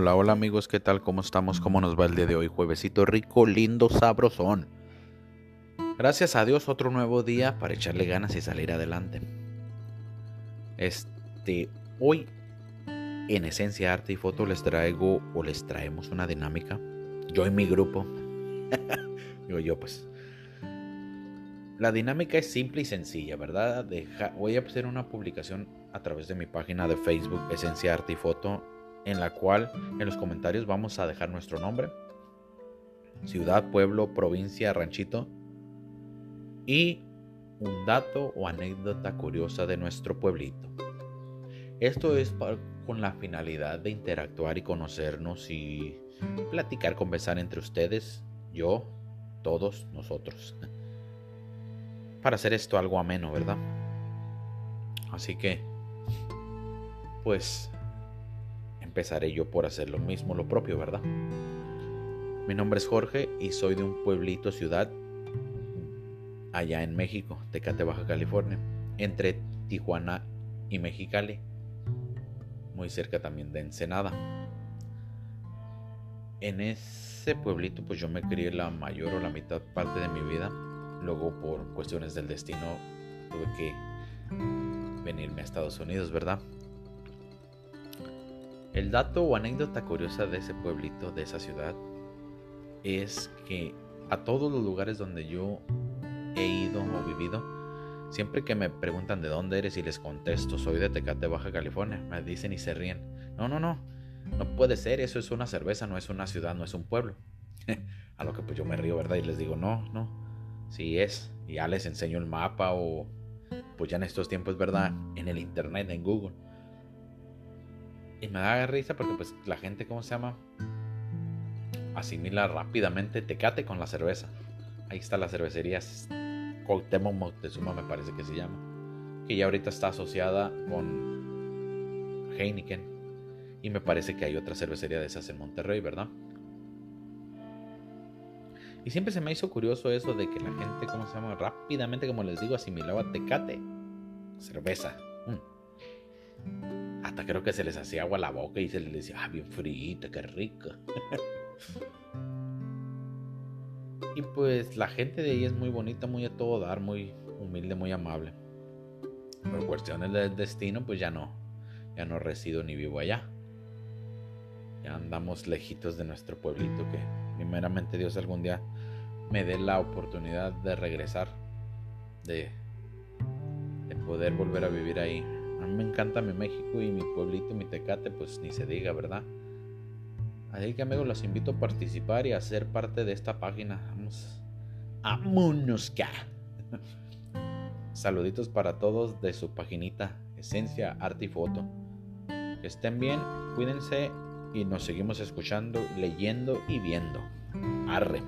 Hola, hola amigos, ¿qué tal? ¿Cómo estamos? ¿Cómo nos va el día de hoy? Juevesito rico, lindo, sabrosón. Gracias a Dios, otro nuevo día para echarle ganas y salir adelante. Este, hoy en Esencia Arte y Foto les traigo o les traemos una dinámica. Yo y mi grupo. Digo yo, pues. La dinámica es simple y sencilla, ¿verdad? voy a hacer una publicación a través de mi página de Facebook Esencia Arte y Foto en la cual en los comentarios vamos a dejar nuestro nombre, ciudad, pueblo, provincia, ranchito y un dato o anécdota curiosa de nuestro pueblito. Esto es con la finalidad de interactuar y conocernos y platicar, conversar entre ustedes, yo, todos nosotros. Para hacer esto algo ameno, ¿verdad? Así que, pues empezaré yo por hacer lo mismo, lo propio, ¿verdad? Mi nombre es Jorge y soy de un pueblito ciudad allá en México, Tecate, Baja California, entre Tijuana y Mexicali, muy cerca también de Ensenada. En ese pueblito pues yo me crié la mayor o la mitad parte de mi vida, luego por cuestiones del destino tuve que venirme a Estados Unidos, ¿verdad? El dato o anécdota curiosa de ese pueblito, de esa ciudad, es que a todos los lugares donde yo he ido o vivido, siempre que me preguntan de dónde eres y les contesto, soy de Tecate, Baja California, me dicen y se ríen. No, no, no, no puede ser, eso es una cerveza, no es una ciudad, no es un pueblo. a lo que pues yo me río, ¿verdad? Y les digo, no, no, sí es. Y ya les enseño el mapa o, pues ya en estos tiempos, ¿verdad? En el internet, en Google y me da risa porque pues la gente, ¿cómo se llama? Asimila rápidamente Tecate con la cerveza. Ahí está la cervecería Cuauhtémoc Moctezuma me parece que se llama. Que ya ahorita está asociada con Heineken. Y me parece que hay otra cervecería de esas en Monterrey, ¿verdad? Y siempre se me hizo curioso eso de que la gente, ¿cómo se llama? Rápidamente, como les digo, asimilaba Tecate. Cerveza. Mm creo que se les hacía agua la boca y se les decía, ah, bien frita, qué rica. y pues la gente de ahí es muy bonita, muy a todo dar, muy humilde, muy amable. Por cuestiones del destino, pues ya no, ya no resido ni vivo allá. Ya andamos lejitos de nuestro pueblito que primeramente Dios algún día me dé la oportunidad de regresar, de, de poder volver a vivir ahí a mí me encanta mi México y mi pueblito, mi Tecate, pues ni se diga, ¿verdad? Así que amigos, los invito a participar y a ser parte de esta página. Vamos. ¡Vámonos! Saluditos para todos de su paginita Esencia Arte y Foto. Que estén bien, cuídense y nos seguimos escuchando, leyendo y viendo. Arre.